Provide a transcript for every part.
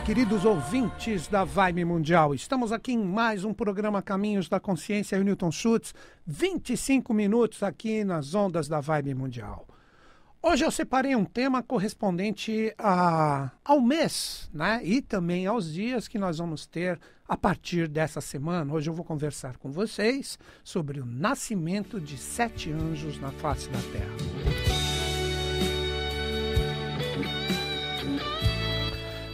Olá, queridos ouvintes da Vibe Mundial. Estamos aqui em mais um programa Caminhos da Consciência. Eu, Newton Schutz, 25 minutos aqui nas ondas da Vibe Mundial. Hoje eu separei um tema correspondente a, ao mês, né? E também aos dias que nós vamos ter a partir dessa semana. Hoje eu vou conversar com vocês sobre o nascimento de sete anjos na face da Terra.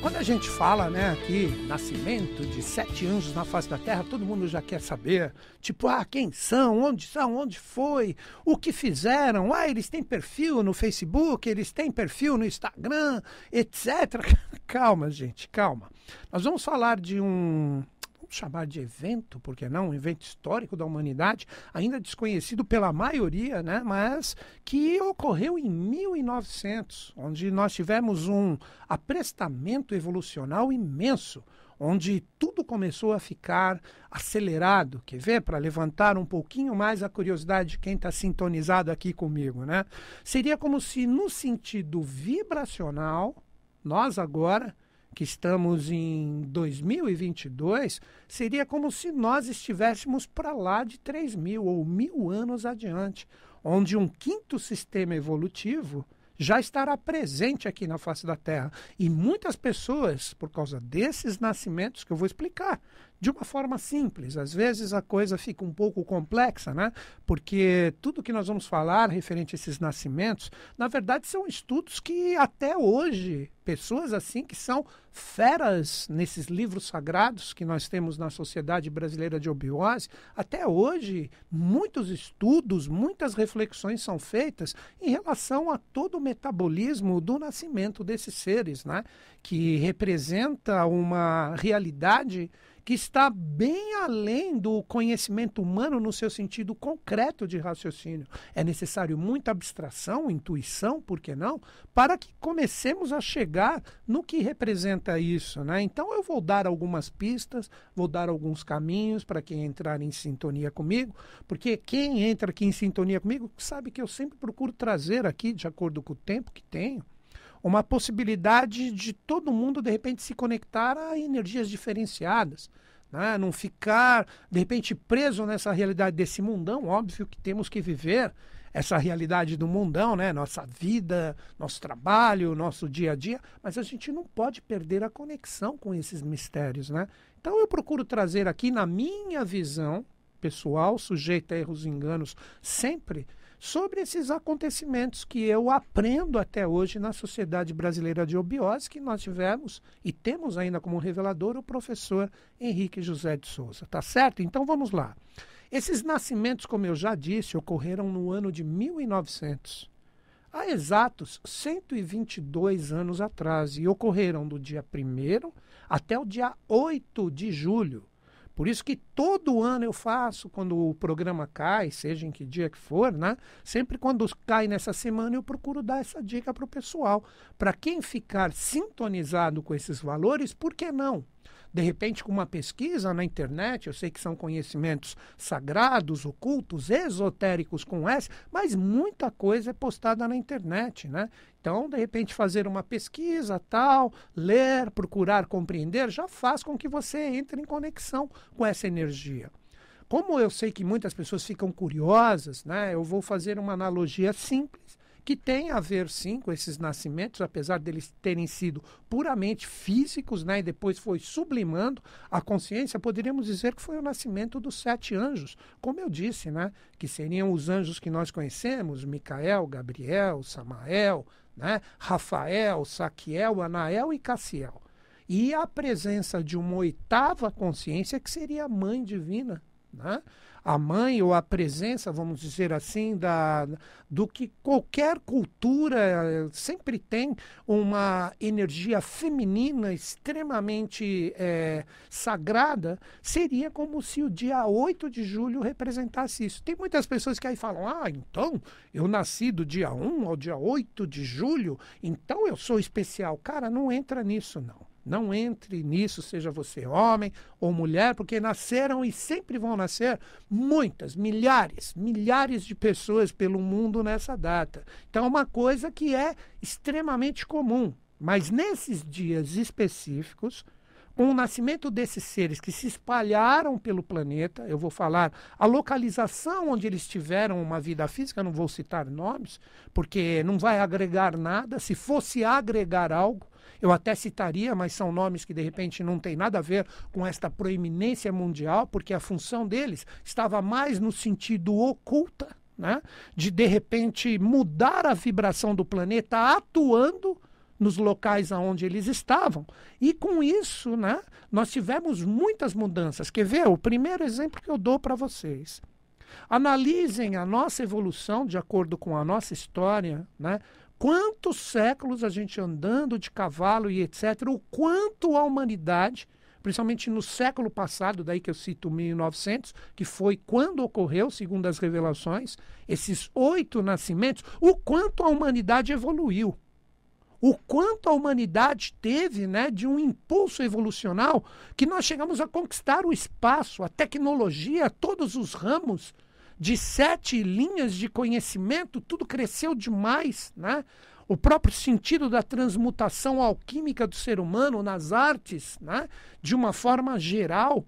Quando a gente fala, né, aqui, nascimento de sete anjos na face da terra, todo mundo já quer saber. Tipo, ah, quem são? Onde são? Onde foi? O que fizeram? Ah, eles têm perfil no Facebook, eles têm perfil no Instagram, etc. calma, gente, calma. Nós vamos falar de um vamos chamar de evento, porque não, um evento histórico da humanidade, ainda desconhecido pela maioria, né, mas que ocorreu em 1900, onde nós tivemos um aprestamento evolucional imenso, onde tudo começou a ficar acelerado. Quer ver? Para levantar um pouquinho mais a curiosidade de quem está sintonizado aqui comigo, né? Seria como se, no sentido vibracional, nós agora que estamos em 2022, seria como se nós estivéssemos para lá de 3 mil ou mil anos adiante, onde um quinto sistema evolutivo já estará presente aqui na face da Terra. E muitas pessoas, por causa desses nascimentos que eu vou explicar, de uma forma simples. Às vezes a coisa fica um pouco complexa, né? Porque tudo que nós vamos falar referente a esses nascimentos, na verdade, são estudos que até hoje, pessoas assim que são feras nesses livros sagrados que nós temos na Sociedade Brasileira de Obiose, até hoje, muitos estudos, muitas reflexões são feitas em relação a todo o metabolismo do nascimento desses seres, né? Que representa uma realidade que está bem além do conhecimento humano no seu sentido concreto de raciocínio. É necessário muita abstração, intuição, por que não, para que comecemos a chegar no que representa isso. Né? Então eu vou dar algumas pistas, vou dar alguns caminhos para quem entrar em sintonia comigo, porque quem entra aqui em sintonia comigo sabe que eu sempre procuro trazer aqui, de acordo com o tempo que tenho, uma possibilidade de todo mundo, de repente, se conectar a energias diferenciadas. Né? Não ficar, de repente, preso nessa realidade desse mundão. Óbvio que temos que viver essa realidade do mundão, né? Nossa vida, nosso trabalho, nosso dia a dia, mas a gente não pode perder a conexão com esses mistérios, né? Então eu procuro trazer aqui na minha visão pessoal, sujeita a erros e enganos sempre, sobre esses acontecimentos que eu aprendo até hoje na Sociedade Brasileira de Obiose, que nós tivemos e temos ainda como revelador o professor Henrique José de Souza. Tá certo? Então vamos lá. Esses nascimentos, como eu já disse, ocorreram no ano de 1900. Há exatos 122 anos atrás e ocorreram do dia 1 até o dia 8 de julho por isso que todo ano eu faço, quando o programa cai, seja em que dia que for, né? Sempre quando cai nessa semana, eu procuro dar essa dica para o pessoal. Para quem ficar sintonizado com esses valores, por que não? De repente com uma pesquisa na internet, eu sei que são conhecimentos sagrados, ocultos, esotéricos com S, mas muita coisa é postada na internet, né? Então, de repente, fazer uma pesquisa, tal, ler, procurar compreender, já faz com que você entre em conexão com essa energia. Como eu sei que muitas pessoas ficam curiosas, né? Eu vou fazer uma analogia simples que tem a ver sim com esses nascimentos, apesar deles terem sido puramente físicos, né, e depois foi sublimando a consciência, poderíamos dizer que foi o nascimento dos sete anjos, como eu disse, né, que seriam os anjos que nós conhecemos, Micael, Gabriel, Samael, né, Rafael, Saquiel, Anael e Cassiel. E a presença de uma oitava consciência que seria a mãe divina, né? a mãe ou a presença, vamos dizer assim, da, do que qualquer cultura sempre tem uma energia feminina extremamente é, sagrada, seria como se o dia 8 de julho representasse isso. Tem muitas pessoas que aí falam: ah, então eu nasci do dia 1 ao dia 8 de julho, então eu sou especial. Cara, não entra nisso, não. Não entre nisso, seja você homem ou mulher, porque nasceram e sempre vão nascer muitas, milhares, milhares de pessoas pelo mundo nessa data. Então é uma coisa que é extremamente comum. Mas nesses dias específicos, com o nascimento desses seres que se espalharam pelo planeta, eu vou falar a localização onde eles tiveram uma vida física, não vou citar nomes, porque não vai agregar nada. Se fosse agregar algo, eu até citaria, mas são nomes que de repente não tem nada a ver com esta proeminência mundial, porque a função deles estava mais no sentido oculta, né? de de repente mudar a vibração do planeta atuando nos locais aonde eles estavam. E com isso, né, nós tivemos muitas mudanças. Quer ver? O primeiro exemplo que eu dou para vocês. Analisem a nossa evolução de acordo com a nossa história, né? Quantos séculos a gente andando de cavalo e etc. O quanto a humanidade, principalmente no século passado, daí que eu cito 1900, que foi quando ocorreu, segundo as revelações, esses oito nascimentos, o quanto a humanidade evoluiu o quanto a humanidade teve né, de um impulso evolucional que nós chegamos a conquistar o espaço, a tecnologia, todos os ramos de sete linhas de conhecimento, tudo cresceu demais. Né? O próprio sentido da transmutação alquímica do ser humano nas artes, né, de uma forma geral,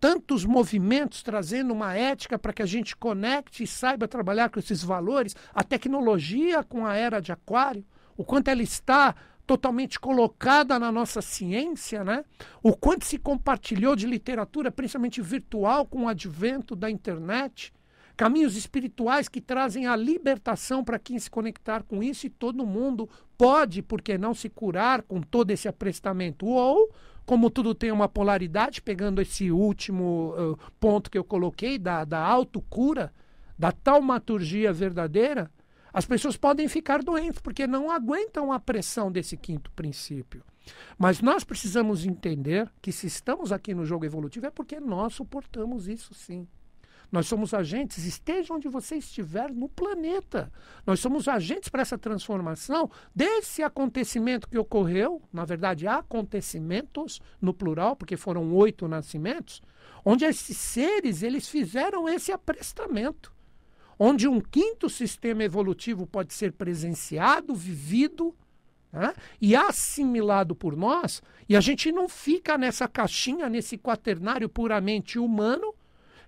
tantos movimentos trazendo uma ética para que a gente conecte e saiba trabalhar com esses valores, a tecnologia com a era de Aquário o quanto ela está totalmente colocada na nossa ciência, né? O quanto se compartilhou de literatura, principalmente virtual, com o advento da internet, caminhos espirituais que trazem a libertação para quem se conectar com isso e todo mundo pode, por que não, se curar com todo esse aprestamento. Ou, como tudo tem uma polaridade, pegando esse último uh, ponto que eu coloquei, da, da autocura, da taumaturgia verdadeira, as pessoas podem ficar doentes porque não aguentam a pressão desse quinto princípio. Mas nós precisamos entender que se estamos aqui no jogo evolutivo é porque nós suportamos isso sim. Nós somos agentes, esteja onde você estiver no planeta. Nós somos agentes para essa transformação desse acontecimento que ocorreu, na verdade, acontecimentos no plural, porque foram oito nascimentos, onde esses seres eles fizeram esse aprestamento onde um quinto sistema evolutivo pode ser presenciado, vivido né, e assimilado por nós, e a gente não fica nessa caixinha, nesse quaternário puramente humano,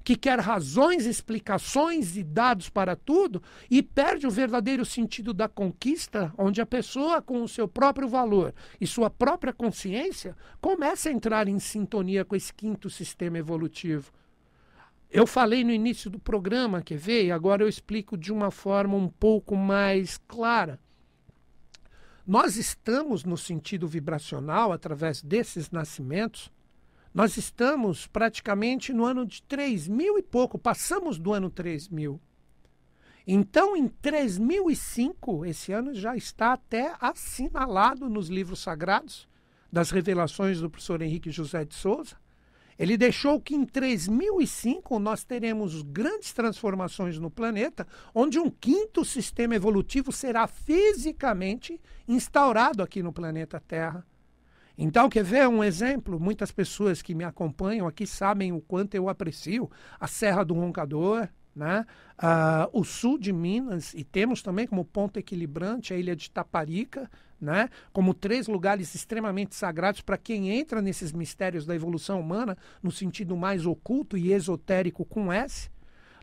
que quer razões, explicações e dados para tudo e perde o verdadeiro sentido da conquista, onde a pessoa, com o seu próprio valor e sua própria consciência, começa a entrar em sintonia com esse quinto sistema evolutivo. Eu falei no início do programa, quer ver? E agora eu explico de uma forma um pouco mais clara. Nós estamos no sentido vibracional, através desses nascimentos, nós estamos praticamente no ano de 3 mil e pouco, passamos do ano 3 mil. Então, em 3005, esse ano já está até assinalado nos livros sagrados das revelações do professor Henrique José de Souza, ele deixou que em 3005 nós teremos grandes transformações no planeta, onde um quinto sistema evolutivo será fisicamente instaurado aqui no planeta Terra. Então, quer ver um exemplo? Muitas pessoas que me acompanham aqui sabem o quanto eu aprecio a Serra do Roncador, né? Uh, o sul de Minas, e temos também como ponto equilibrante a ilha de Taparica, né? como três lugares extremamente sagrados para quem entra nesses mistérios da evolução humana, no sentido mais oculto e esotérico com S.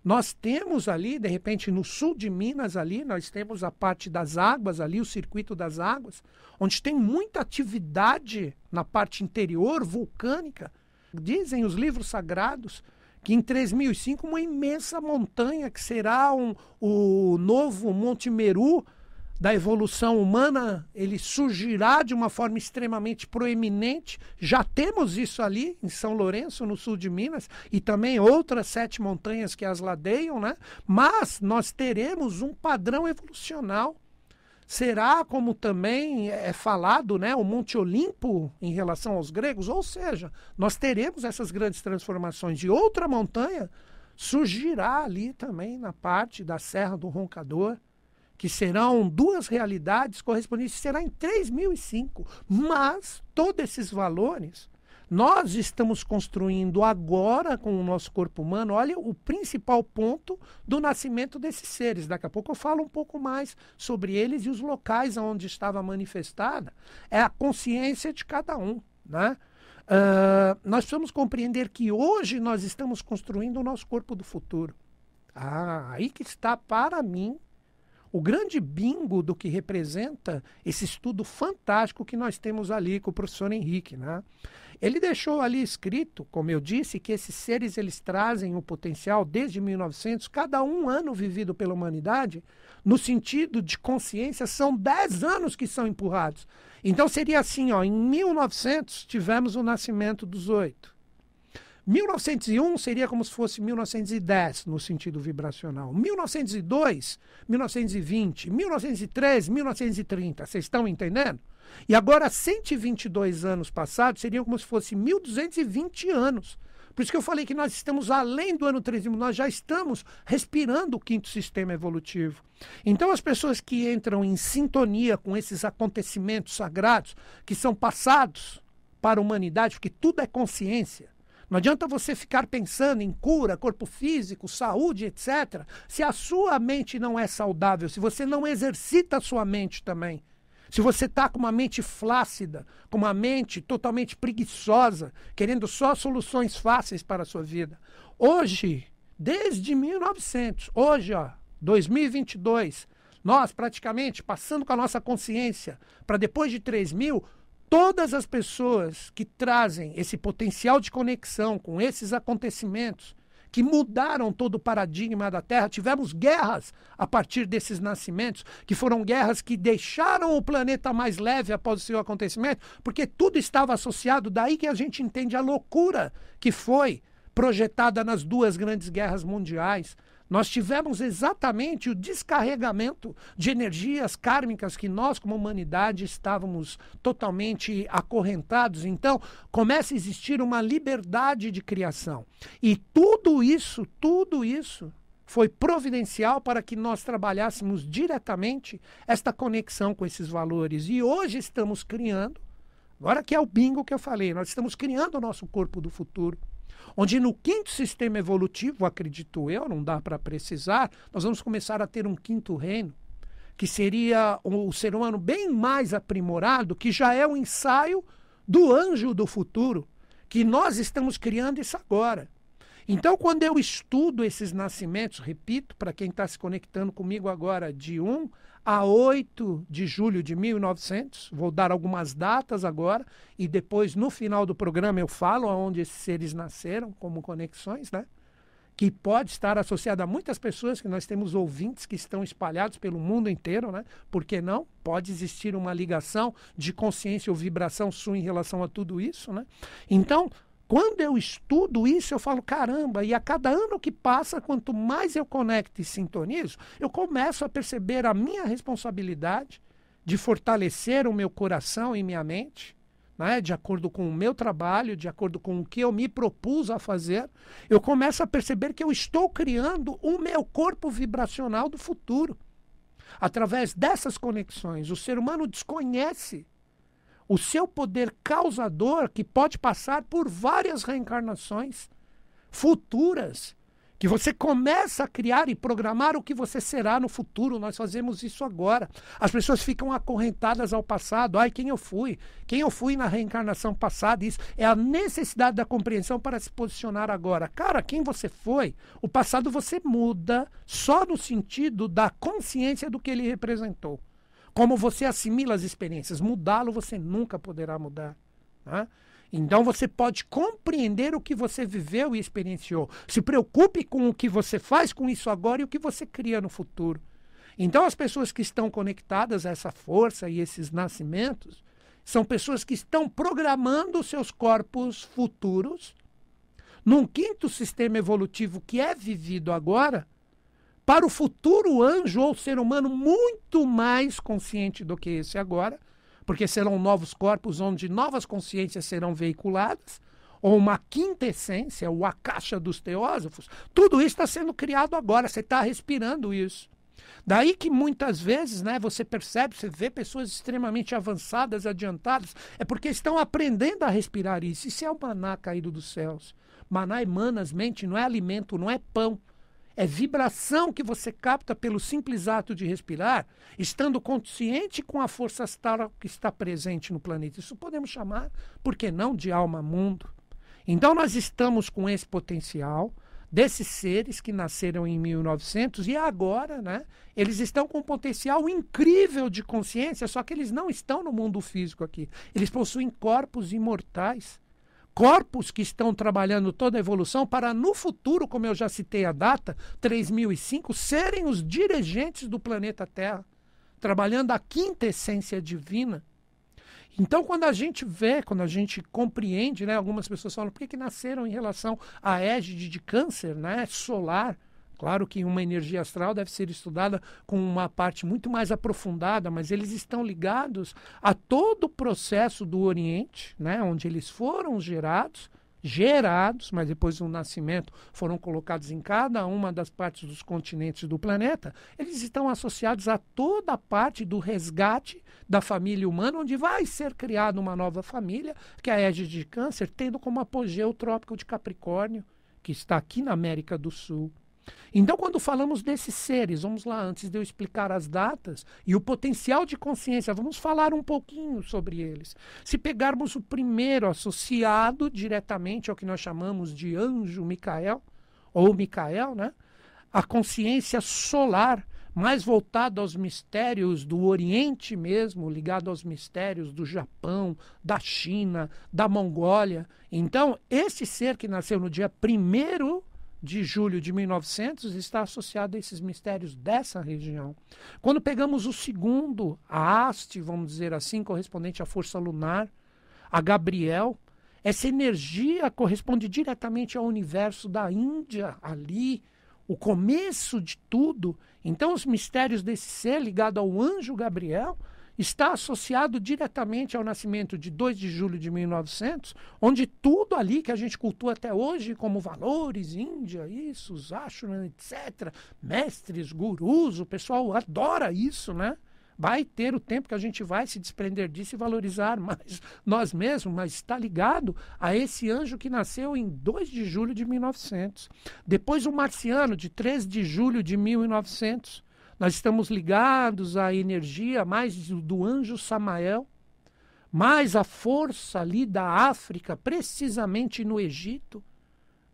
Nós temos ali, de repente, no sul de Minas ali, nós temos a parte das águas ali, o circuito das águas, onde tem muita atividade na parte interior vulcânica. Dizem os livros sagrados que em 3005 uma imensa montanha que será um, o novo Monte Meru da evolução humana, ele surgirá de uma forma extremamente proeminente. Já temos isso ali em São Lourenço, no sul de Minas, e também outras sete montanhas que as ladeiam, né? Mas nós teremos um padrão evolucional. Será como também é falado, né, o Monte Olimpo em relação aos gregos, ou seja, nós teremos essas grandes transformações de outra montanha surgirá ali também na parte da Serra do Roncador, que serão duas realidades correspondentes, será em 3005. Mas todos esses valores Nós estamos construindo agora com o nosso corpo humano, olha o principal ponto do nascimento desses seres. Daqui a pouco eu falo um pouco mais sobre eles e os locais onde estava manifestada. É a consciência de cada um. Né? Uh, nós precisamos compreender que hoje nós estamos construindo o nosso corpo do futuro. Ah, aí que está para mim o grande bingo do que representa esse estudo fantástico que nós temos ali com o professor Henrique. Né? Ele deixou ali escrito, como eu disse, que esses seres eles trazem o potencial desde 1900, cada um ano vivido pela humanidade, no sentido de consciência, são 10 anos que são empurrados. Então seria assim, ó, em 1900 tivemos o nascimento dos oito. 1901 seria como se fosse 1910 no sentido vibracional. 1902, 1920, 1913, 1930. Vocês estão entendendo? E agora, 122 anos passados, seriam como se fosse 1220 anos. Por isso que eu falei que nós estamos além do ano 3000, nós já estamos respirando o quinto sistema evolutivo. Então, as pessoas que entram em sintonia com esses acontecimentos sagrados, que são passados para a humanidade, porque tudo é consciência, não adianta você ficar pensando em cura, corpo físico, saúde, etc., se a sua mente não é saudável, se você não exercita a sua mente também. Se você está com uma mente flácida, com uma mente totalmente preguiçosa, querendo só soluções fáceis para a sua vida. Hoje, desde 1900, hoje, ó, 2022, nós praticamente passando com a nossa consciência para depois de 3 mil, todas as pessoas que trazem esse potencial de conexão com esses acontecimentos que mudaram todo o paradigma da Terra. Tivemos guerras a partir desses nascimentos, que foram guerras que deixaram o planeta mais leve após o seu acontecimento, porque tudo estava associado. Daí que a gente entende a loucura que foi projetada nas duas grandes guerras mundiais. Nós tivemos exatamente o descarregamento de energias kármicas que nós, como humanidade, estávamos totalmente acorrentados. Então, começa a existir uma liberdade de criação. E tudo isso, tudo isso foi providencial para que nós trabalhássemos diretamente esta conexão com esses valores. E hoje estamos criando, agora que é o bingo que eu falei, nós estamos criando o nosso corpo do futuro onde no quinto sistema evolutivo, acredito eu, não dá para precisar, nós vamos começar a ter um quinto reino, que seria o ser humano bem mais aprimorado, que já é o um ensaio do anjo do futuro, que nós estamos criando isso agora. Então, quando eu estudo esses nascimentos, repito, para quem está se conectando comigo agora, de 1 a 8 de julho de 1900, vou dar algumas datas agora, e depois, no final do programa, eu falo aonde esses seres nasceram, como conexões, né? que pode estar associada a muitas pessoas, que nós temos ouvintes que estão espalhados pelo mundo inteiro, né? Por que não? Pode existir uma ligação de consciência ou vibração sua em relação a tudo isso, né? Então, quando eu estudo isso, eu falo, caramba, e a cada ano que passa, quanto mais eu conecto e sintonizo, eu começo a perceber a minha responsabilidade de fortalecer o meu coração e minha mente, né, de acordo com o meu trabalho, de acordo com o que eu me propus a fazer, eu começo a perceber que eu estou criando o meu corpo vibracional do futuro. Através dessas conexões, o ser humano desconhece o seu poder causador, que pode passar por várias reencarnações futuras, que você começa a criar e programar o que você será no futuro. Nós fazemos isso agora. As pessoas ficam acorrentadas ao passado. Ai, quem eu fui? Quem eu fui na reencarnação passada? Isso é a necessidade da compreensão para se posicionar agora. Cara, quem você foi? O passado você muda só no sentido da consciência do que ele representou. Como você assimila as experiências, mudá-lo você nunca poderá mudar. Né? Então você pode compreender o que você viveu e experienciou. Se preocupe com o que você faz com isso agora e o que você cria no futuro. Então as pessoas que estão conectadas a essa força e esses nascimentos são pessoas que estão programando seus corpos futuros num quinto sistema evolutivo que é vivido agora para o futuro anjo ou ser humano muito mais consciente do que esse agora, porque serão novos corpos onde novas consciências serão veiculadas, ou uma quinta essência, ou a caixa dos teósofos, tudo isso está sendo criado agora, você está respirando isso. Daí que muitas vezes, né, você percebe, você vê pessoas extremamente avançadas, adiantadas, é porque estão aprendendo a respirar isso. Isso é o maná caído dos céus. Maná emana as mente, não é alimento, não é pão. É vibração que você capta pelo simples ato de respirar, estando consciente com a força astral que está presente no planeta. Isso podemos chamar, por que não, de alma-mundo. Então nós estamos com esse potencial desses seres que nasceram em 1900 e agora, né, eles estão com um potencial incrível de consciência, só que eles não estão no mundo físico aqui. Eles possuem corpos imortais. Corpos que estão trabalhando toda a evolução para no futuro, como eu já citei a data, 3005, serem os dirigentes do planeta Terra, trabalhando a quinta essência divina então, quando a gente vê, quando a gente compreende, né, algumas pessoas falam por que, que nasceram em relação à égide de câncer né, solar. Claro que uma energia astral deve ser estudada com uma parte muito mais aprofundada, mas eles estão ligados a todo o processo do Oriente, né, onde eles foram gerados, gerados, mas depois do nascimento foram colocados em cada uma das partes dos continentes do planeta, eles estão associados a toda a parte do resgate da família humana, onde vai ser criada uma nova família, que é a égide de câncer, tendo como apogeu o trópico de Capricórnio, que está aqui na América do Sul. Então, quando falamos desses seres, vamos lá, antes de eu explicar as datas e o potencial de consciência, vamos falar um pouquinho sobre eles. Se pegarmos o primeiro associado diretamente ao que nós chamamos de anjo Micael, ou Micael, né? A consciência solar, mais voltada aos mistérios do Oriente mesmo, ligado aos mistérios do Japão, da China, da Mongólia. Então, esse ser que nasceu no dia 1 de julho de 1900 está associado a esses mistérios dessa região. Quando pegamos o segundo, a haste, vamos dizer assim, correspondente à força lunar, a Gabriel, essa energia corresponde diretamente ao universo da Índia, ali, o começo de tudo. Então, os mistérios desse ser ligado ao anjo Gabriel está associado diretamente ao nascimento de 2 de julho de 1900, onde tudo ali que a gente cultua até hoje, como valores, Índia, isso, ashram, etc., mestres, gurus, o pessoal adora isso, né? Vai ter o tempo que a gente vai se desprender disso e valorizar mais nós mesmos, mas está ligado a esse anjo que nasceu em 2 de julho de 1900. Depois o marciano, de 3 de julho de 1900 nós estamos ligados à energia mais do anjo Samael, mais a força ali da África, precisamente no Egito.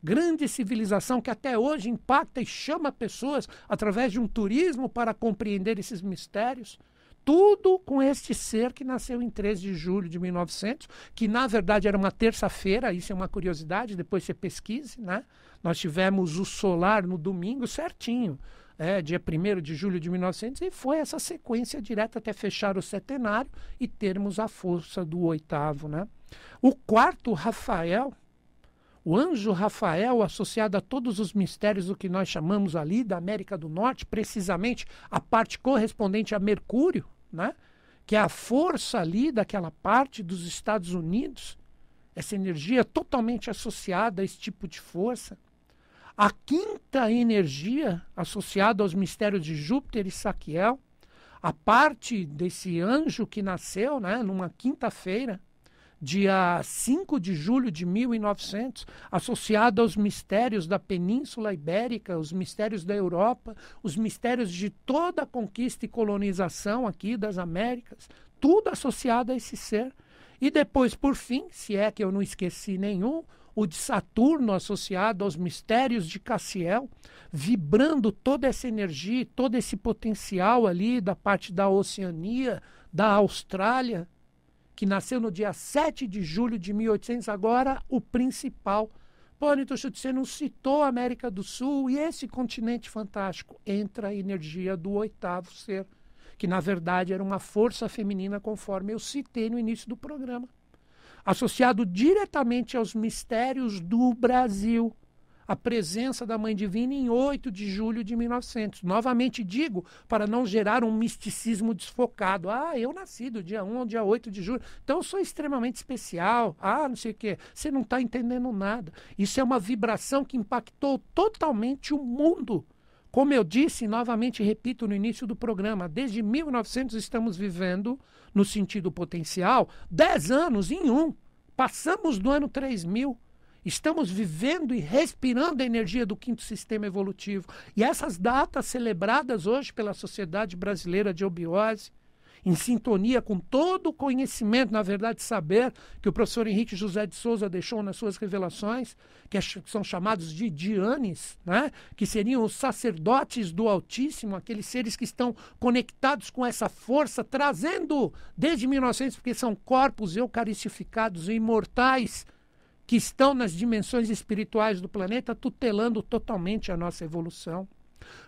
Grande civilização que até hoje impacta e chama pessoas através de um turismo para compreender esses mistérios. Tudo com este ser que nasceu em 13 de julho de 1900, que na verdade era uma terça-feira, isso é uma curiosidade, depois você pesquise, né? Nós tivemos o solar no domingo certinho é, dia 1 de julho de 1900, e foi essa sequência direta até fechar o centenário e termos a força do oitavo. Né? O quarto, Rafael, o anjo Rafael, associado a todos os mistérios do que nós chamamos ali da América do Norte, precisamente a parte correspondente a Mercúrio, né? que é a força ali daquela parte dos Estados Unidos, essa energia totalmente associada a esse tipo de força. A quinta energia associada aos mistérios de Júpiter e Saquiel, a parte desse anjo que nasceu né, numa quinta-feira, dia 5 de julho de 1900, associado aos mistérios da Península Ibérica, os mistérios da Europa, os mistérios de toda a conquista e colonização aqui das Américas, tudo associado a esse ser. E depois, por fim, se é que eu não esqueci nenhum, o de Saturno associado aos mistérios de Cassiel, vibrando toda essa energia, todo esse potencial ali da parte da Oceania, da Austrália, que nasceu no dia 7 de julho de 1800, agora o principal. Pô, Nitocho, você não citou a América do Sul e esse continente fantástico. Entra a energia do oitavo ser, que na verdade era uma força feminina, conforme eu citei no início do programa associado diretamente aos mistérios do Brasil. A presença da Mãe Divina em 8 de julho de 1900. Novamente digo, para não gerar um misticismo desfocado. Ah, eu nasci do dia 1 ao dia 8 de julho, então eu sou extremamente especial. Ah, não sei o quê. Você não está entendendo nada. Isso é uma vibração que impactou totalmente o mundo Como eu disse, novamente repito no início do programa, desde 1900 estamos vivendo, no sentido potencial, 10 anos em um. Passamos do ano 3000. Estamos vivendo e respirando a energia do quinto sistema evolutivo. E essas datas celebradas hoje pela Sociedade Brasileira de Obiose, em sintonia com todo o conhecimento, na verdade, saber que o professor Henrique José de Souza deixou nas suas revelações, que são chamados de Dianes, né? que seriam os sacerdotes do Altíssimo, aqueles seres que estão conectados com essa força, trazendo desde 1900, porque são corpos eucaristificados imortais que estão nas dimensões espirituais do planeta, tutelando totalmente a nossa evolução.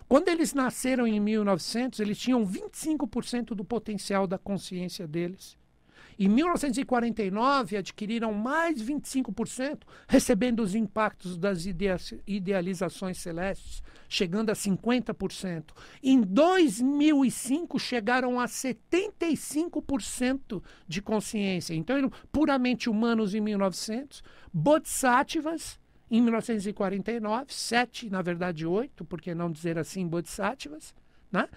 Quando eles nasceram em 1900, eles tinham 25% do potencial da consciência deles. Em 1949, adquiriram mais 25%, recebendo os impactos das idealizações celestes, chegando a 50%. Em 2005, chegaram a 75% de consciência. Então, eram puramente humanos em 1900, bodhisattvas em 1949, sete, na verdade oito, por que não dizer assim, bodhisattvas, né?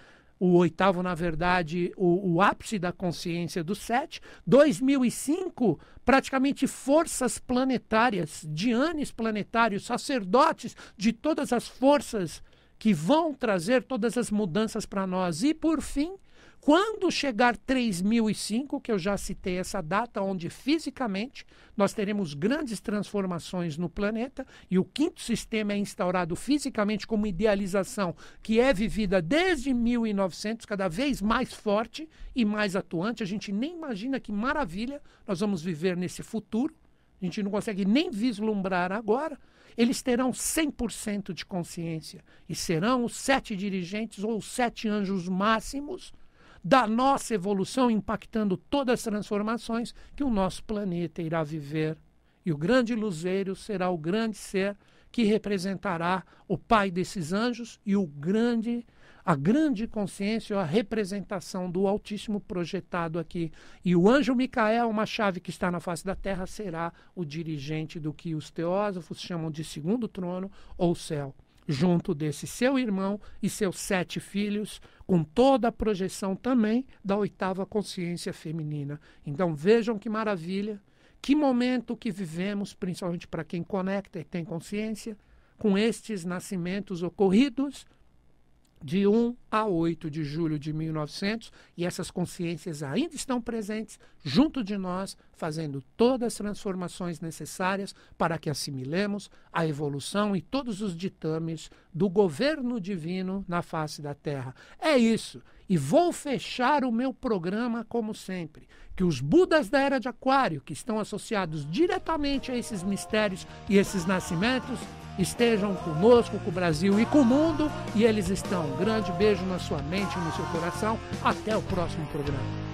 o oitavo, na verdade, o, o, ápice da consciência do sete. 2005, praticamente forças planetárias, dianes planetários, sacerdotes de todas as forças que vão trazer todas as mudanças para nós. E, por fim, quando chegar 3005, que eu já citei essa data, onde fisicamente nós teremos grandes transformações no planeta e o quinto sistema é instaurado fisicamente como idealização que é vivida desde 1900, cada vez mais forte e mais atuante. A gente nem imagina que maravilha nós vamos viver nesse futuro. A gente não consegue nem vislumbrar agora eles terão 100% de consciência e serão os sete dirigentes ou os sete anjos máximos da nossa evolução, impactando todas as transformações que o nosso planeta irá viver. E o grande luzeiro será o grande ser que representará o pai desses anjos e o grande a grande consciência, a representação do Altíssimo projetado aqui. E o anjo Micael, uma chave que está na face da terra, será o dirigente do que os teósofos chamam de segundo trono ou céu junto desse seu irmão e seus sete filhos, com toda a projeção também da oitava consciência feminina. Então vejam que maravilha, que momento que vivemos, principalmente para quem conecta e tem consciência, com estes nascimentos ocorridos de 1 a 8 de julho de 1900, e essas consciências ainda estão presentes junto de nós, fazendo todas as transformações necessárias para que assimilemos a evolução e todos os ditames do governo divino na face da Terra. É isso. E vou fechar o meu programa como sempre, que os Budas da Era de Aquário, que estão associados diretamente a esses mistérios e esses nascimentos, estejam conosco, com o Brasil e com o mundo. E eles estão. Um grande beijo na sua mente e no seu coração. Até o próximo programa.